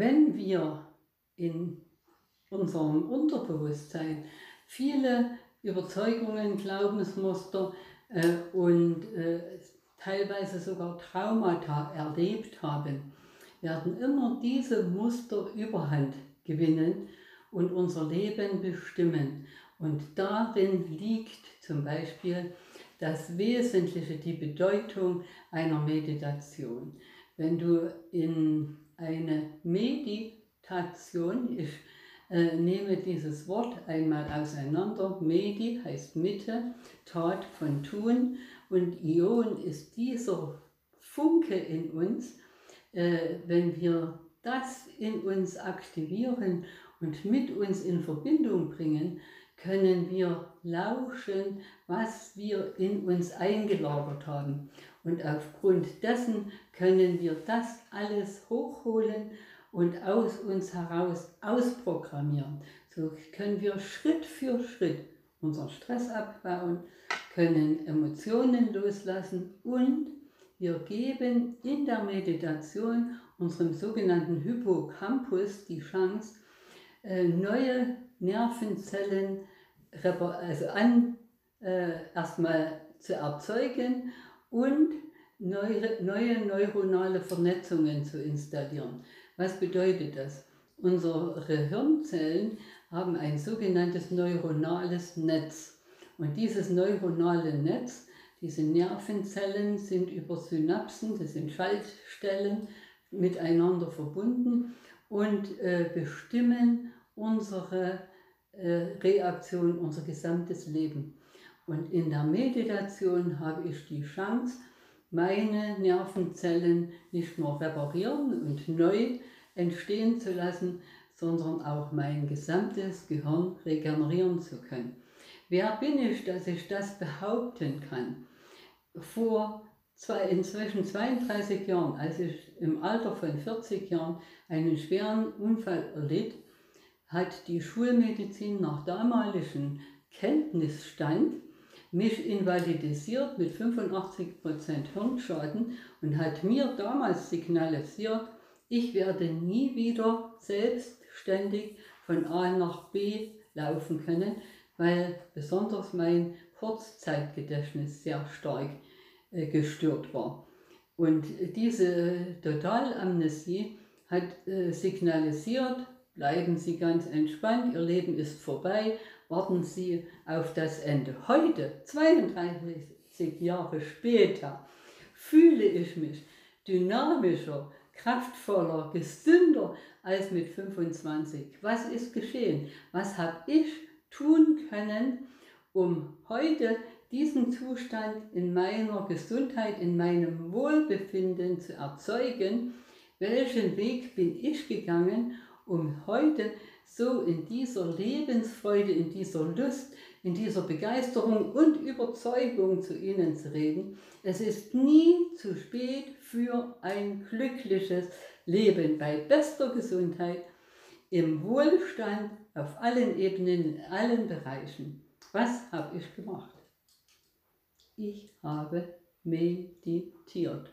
Wenn wir in unserem Unterbewusstsein viele Überzeugungen, Glaubensmuster äh, und äh, teilweise sogar Traumata erlebt haben, werden immer diese Muster überhand gewinnen und unser Leben bestimmen. Und darin liegt zum Beispiel das Wesentliche, die Bedeutung einer Meditation. Wenn du in eine Meditation, ich äh, nehme dieses Wort einmal auseinander, Medi heißt Mitte, Tat von Tun. Und Ion ist dieser Funke in uns, äh, wenn wir das in uns aktivieren und mit uns in Verbindung bringen, können wir lauschen, was wir in uns eingelagert haben. Und aufgrund dessen können wir das alles hochholen und aus uns heraus ausprogrammieren. So können wir Schritt für Schritt unseren Stress abbauen, können Emotionen loslassen und wir geben in der Meditation unserem sogenannten Hippocampus die Chance, äh, neue Nervenzellen also an, äh, erstmal zu erzeugen und neue, neue neuronale Vernetzungen zu installieren. Was bedeutet das? Unsere Hirnzellen haben ein sogenanntes neuronales Netz. Und dieses neuronale Netz, diese Nervenzellen sind über Synapsen, das sind Schaltstellen, miteinander verbunden und äh, bestimmen unsere äh, Reaktion, unser gesamtes Leben. Und in der Meditation habe ich die Chance, meine Nervenzellen nicht nur reparieren und neu entstehen zu lassen, sondern auch mein gesamtes Gehirn regenerieren zu können. Wer bin ich, dass ich das behaupten kann? Vor zwei, inzwischen 32 Jahren, als ich im Alter von 40 Jahren einen schweren Unfall erlitt, hat die Schulmedizin nach damaligem Kenntnisstand mich invalidisiert mit 85% Hirnschaden und hat mir damals signalisiert, ich werde nie wieder selbstständig von A nach B laufen können, weil besonders mein Kurzzeitgedächtnis sehr stark äh, gestört war. Und diese Totalamnesie hat äh, signalisiert, bleiben Sie ganz entspannt, Ihr Leben ist vorbei, warten Sie auf das Ende. Heute, 32 Jahre später, fühle ich mich dynamischer, kraftvoller, gesünder als mit 25. Was ist geschehen? Was habe ich tun können, um heute diesen Zustand in meiner Gesundheit, in meinem Wohlbefinden zu erzeugen? Welchen Weg bin ich gegangen, um heute so in dieser Lebensfreude, in dieser Lust, in dieser Begeisterung und Überzeugung zu Ihnen zu reden. Es ist nie zu spät für ein glückliches Leben bei bester Gesundheit, im Wohlstand, auf allen Ebenen, in allen Bereichen. Was habe ich gemacht? Ich habe meditiert.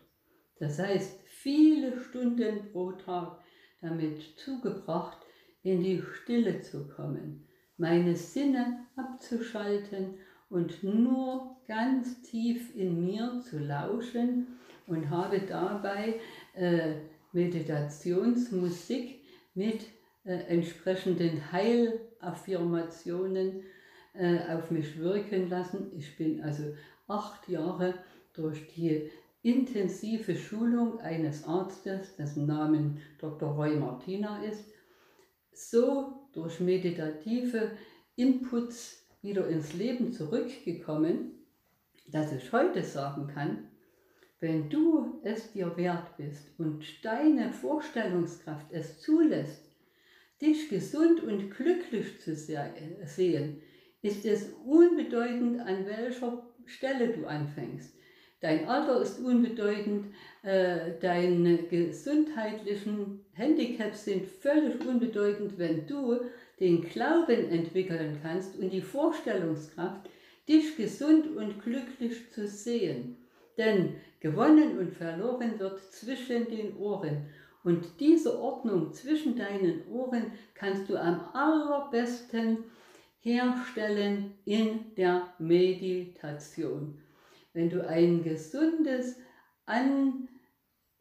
Das heißt, viele Stunden pro Tag damit zugebracht, in die Stille zu kommen, meine Sinne abzuschalten und nur ganz tief in mir zu lauschen und habe dabei äh, Meditationsmusik mit äh, entsprechenden Heilaffirmationen äh, auf mich wirken lassen. Ich bin also acht Jahre durch die intensive Schulung eines Arztes, dessen Namen Dr. Roy Martina ist, so durch meditative Inputs wieder ins Leben zurückgekommen, dass ich heute sagen kann, wenn du es dir wert bist und deine Vorstellungskraft es zulässt, dich gesund und glücklich zu sehen, ist es unbedeutend, an welcher Stelle du anfängst. Dein Alter ist unbedeutend, äh, deine gesundheitlichen Handicaps sind völlig unbedeutend, wenn du den Glauben entwickeln kannst und die Vorstellungskraft, dich gesund und glücklich zu sehen. Denn gewonnen und verloren wird zwischen den Ohren. Und diese Ordnung zwischen deinen Ohren kannst du am allerbesten herstellen in der Meditation. Wenn du ein gesundes An,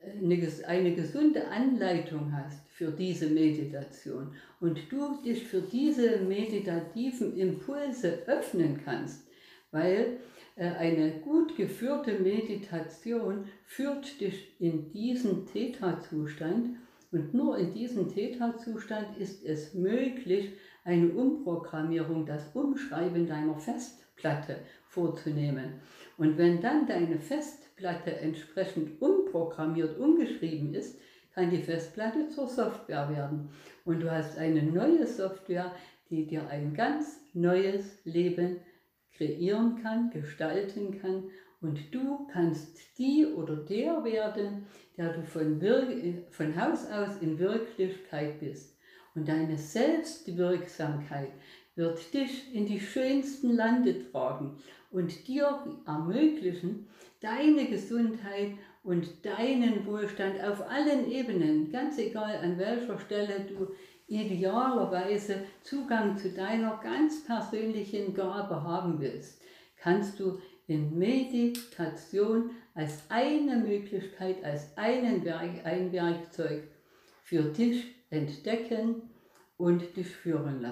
eine, eine gesunde Anleitung hast für diese Meditation und du dich für diese meditativen Impulse öffnen kannst, weil äh, eine gut geführte Meditation führt dich in diesen Theta-Zustand und nur in diesem Theta-Zustand ist es möglich, eine Umprogrammierung, das Umschreiben deiner Festplatte vorzunehmen. Und wenn dann deine Festplatte entsprechend umprogrammiert, umgeschrieben ist, kann die Festplatte zur Software werden. Und du hast eine neue Software, die dir ein ganz neues Leben kreieren kann, gestalten kann. Und du kannst die oder der werden, der du von, von Haus aus in Wirklichkeit bist. Und deine Selbstwirksamkeit wird dich in die schönsten Lande tragen und dir ermöglichen, deine Gesundheit und deinen Wohlstand auf allen Ebenen, ganz egal an welcher Stelle du idealerweise Zugang zu deiner ganz persönlichen Gabe haben willst, kannst du in Meditation als eine Möglichkeit, als einen Werk, ein Werkzeug für dich entdecken und dich führen lassen.